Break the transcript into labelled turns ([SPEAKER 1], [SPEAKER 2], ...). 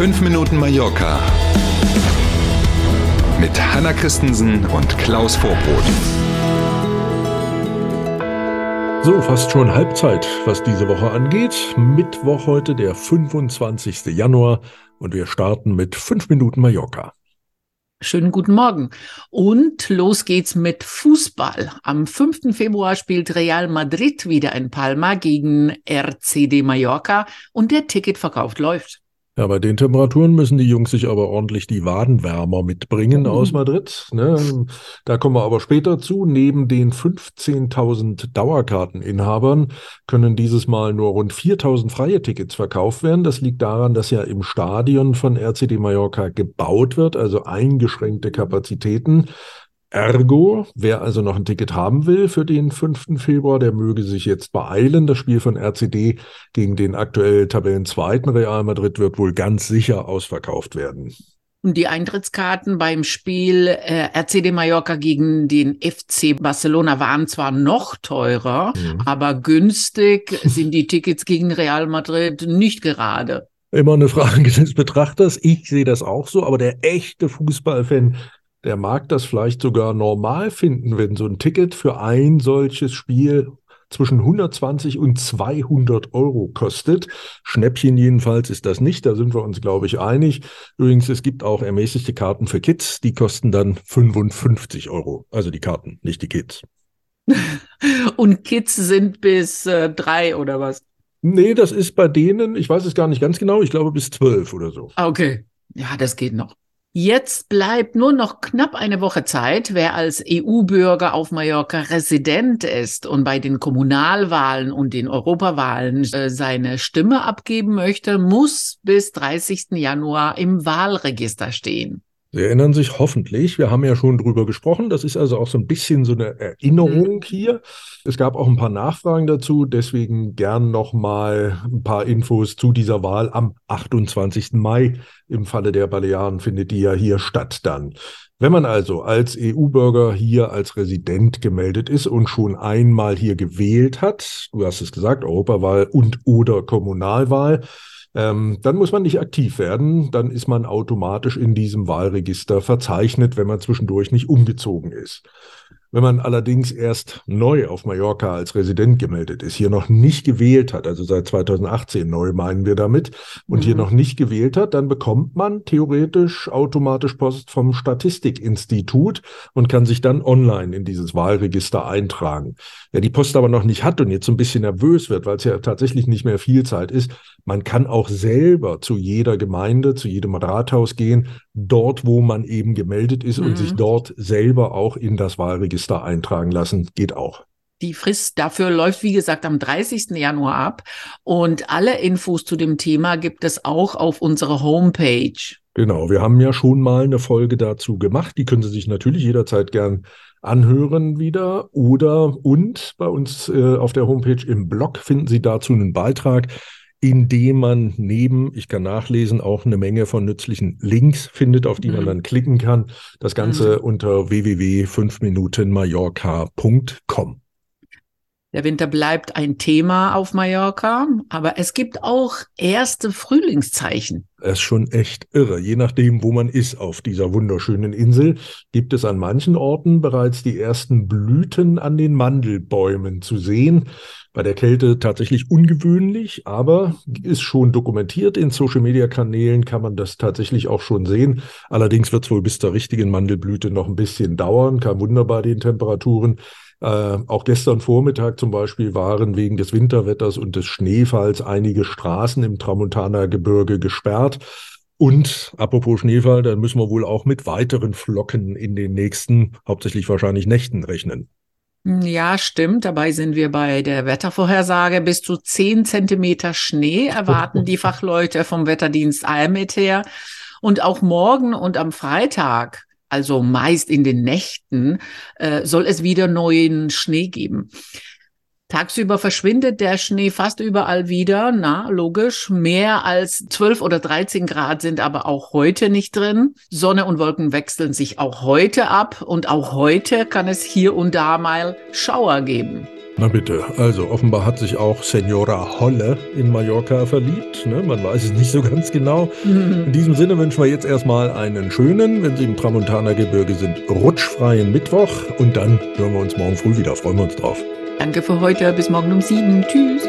[SPEAKER 1] 5 Minuten Mallorca mit Hanna Christensen und Klaus Vorbrot.
[SPEAKER 2] So, fast schon Halbzeit, was diese Woche angeht. Mittwoch heute, der 25. Januar und wir starten mit 5 Minuten Mallorca.
[SPEAKER 3] Schönen guten Morgen. Und los geht's mit Fußball. Am 5. Februar spielt Real Madrid wieder in Palma gegen RCD Mallorca und der Ticketverkauf läuft.
[SPEAKER 2] Ja, bei den Temperaturen müssen die Jungs sich aber ordentlich die Wadenwärmer mitbringen mhm. aus Madrid. Ne? Da kommen wir aber später zu. Neben den 15.000 Dauerkarteninhabern können dieses Mal nur rund 4.000 freie Tickets verkauft werden. Das liegt daran, dass ja im Stadion von RCD Mallorca gebaut wird, also eingeschränkte Kapazitäten. Ergo, wer also noch ein Ticket haben will für den 5. Februar, der möge sich jetzt beeilen. Das Spiel von RCD gegen den aktuell Tabellenzweiten Real Madrid wird wohl ganz sicher ausverkauft werden.
[SPEAKER 3] Und die Eintrittskarten beim Spiel äh, RCD Mallorca gegen den FC Barcelona waren zwar noch teurer, mhm. aber günstig sind die Tickets gegen Real Madrid nicht gerade.
[SPEAKER 2] Immer eine Frage des Betrachters. Ich sehe das auch so, aber der echte Fußballfan der mag das vielleicht sogar normal finden, wenn so ein Ticket für ein solches Spiel zwischen 120 und 200 Euro kostet. Schnäppchen jedenfalls ist das nicht, da sind wir uns, glaube ich, einig. Übrigens, es gibt auch ermäßigte Karten für Kids, die kosten dann 55 Euro. Also die Karten, nicht die Kids.
[SPEAKER 3] und Kids sind bis äh, drei oder was?
[SPEAKER 2] Nee, das ist bei denen, ich weiß es gar nicht ganz genau, ich glaube bis zwölf oder so.
[SPEAKER 3] Ah, okay. Ja, das geht noch. Jetzt bleibt nur noch knapp eine Woche Zeit. Wer als EU-Bürger auf Mallorca Resident ist und bei den Kommunalwahlen und den Europawahlen äh, seine Stimme abgeben möchte, muss bis 30. Januar im Wahlregister stehen.
[SPEAKER 2] Sie erinnern sich hoffentlich, wir haben ja schon drüber gesprochen, das ist also auch so ein bisschen so eine Erinnerung mhm. hier. Es gab auch ein paar Nachfragen dazu, deswegen gern nochmal ein paar Infos zu dieser Wahl am 28. Mai. Im Falle der Balearen findet die ja hier statt dann. Wenn man also als EU-Bürger hier als Resident gemeldet ist und schon einmal hier gewählt hat, du hast es gesagt, Europawahl und oder Kommunalwahl, ähm, dann muss man nicht aktiv werden, dann ist man automatisch in diesem Wahlregister verzeichnet, wenn man zwischendurch nicht umgezogen ist. Wenn man allerdings erst neu auf Mallorca als Resident gemeldet ist, hier noch nicht gewählt hat, also seit 2018 neu meinen wir damit, und mhm. hier noch nicht gewählt hat, dann bekommt man theoretisch automatisch Post vom Statistikinstitut und kann sich dann online in dieses Wahlregister eintragen. Wer die Post aber noch nicht hat und jetzt so ein bisschen nervös wird, weil es ja tatsächlich nicht mehr viel Zeit ist, man kann auch selber zu jeder Gemeinde, zu jedem Rathaus gehen, dort, wo man eben gemeldet ist mhm. und sich mhm. dort selber auch in das Wahlregister eintragen lassen. Geht auch.
[SPEAKER 3] Die Frist dafür läuft, wie gesagt, am 30. Januar ab. Und alle Infos zu dem Thema gibt es auch auf unserer Homepage.
[SPEAKER 2] Genau, wir haben ja schon mal eine Folge dazu gemacht. Die können Sie sich natürlich jederzeit gern anhören wieder. Oder und bei uns äh, auf der Homepage im Blog finden Sie dazu einen Beitrag indem man neben, ich kann nachlesen, auch eine Menge von nützlichen Links findet, auf die mhm. man dann klicken kann. Das Ganze mhm. unter www.5minutenmallorca.com.
[SPEAKER 3] Der Winter bleibt ein Thema auf Mallorca, aber es gibt auch erste Frühlingszeichen.
[SPEAKER 2] Das ist schon echt irre. Je nachdem, wo man ist auf dieser wunderschönen Insel, gibt es an manchen Orten bereits die ersten Blüten an den Mandelbäumen zu sehen. Bei der Kälte tatsächlich ungewöhnlich, aber ist schon dokumentiert. In Social-Media-Kanälen kann man das tatsächlich auch schon sehen. Allerdings wird es wohl bis zur richtigen Mandelblüte noch ein bisschen dauern. Kein Wunder bei den Temperaturen. Äh, auch gestern Vormittag zum Beispiel waren wegen des Winterwetters und des Schneefalls einige Straßen im Tramontaner Gebirge gesperrt. Und apropos Schneefall, dann müssen wir wohl auch mit weiteren Flocken in den nächsten, hauptsächlich wahrscheinlich Nächten rechnen.
[SPEAKER 3] Ja, stimmt. Dabei sind wir bei der Wettervorhersage. Bis zu zehn Zentimeter Schnee erwarten die Fachleute vom Wetterdienst Almet her. Und auch morgen und am Freitag also meist in den Nächten, äh, soll es wieder neuen Schnee geben. Tagsüber verschwindet der Schnee fast überall wieder, na, logisch. Mehr als 12 oder 13 Grad sind aber auch heute nicht drin. Sonne und Wolken wechseln sich auch heute ab und auch heute kann es hier und da mal Schauer geben.
[SPEAKER 2] Na bitte, also offenbar hat sich auch Senora Holle in Mallorca verliebt. Ne? Man weiß es nicht so ganz genau.
[SPEAKER 3] Mhm.
[SPEAKER 2] In diesem Sinne wünschen wir jetzt erstmal einen schönen, wenn Sie im Tramontana-Gebirge sind, rutschfreien Mittwoch. Und dann hören wir uns morgen früh wieder. Freuen wir uns drauf.
[SPEAKER 3] Danke für heute. Bis morgen um sieben. Tschüss.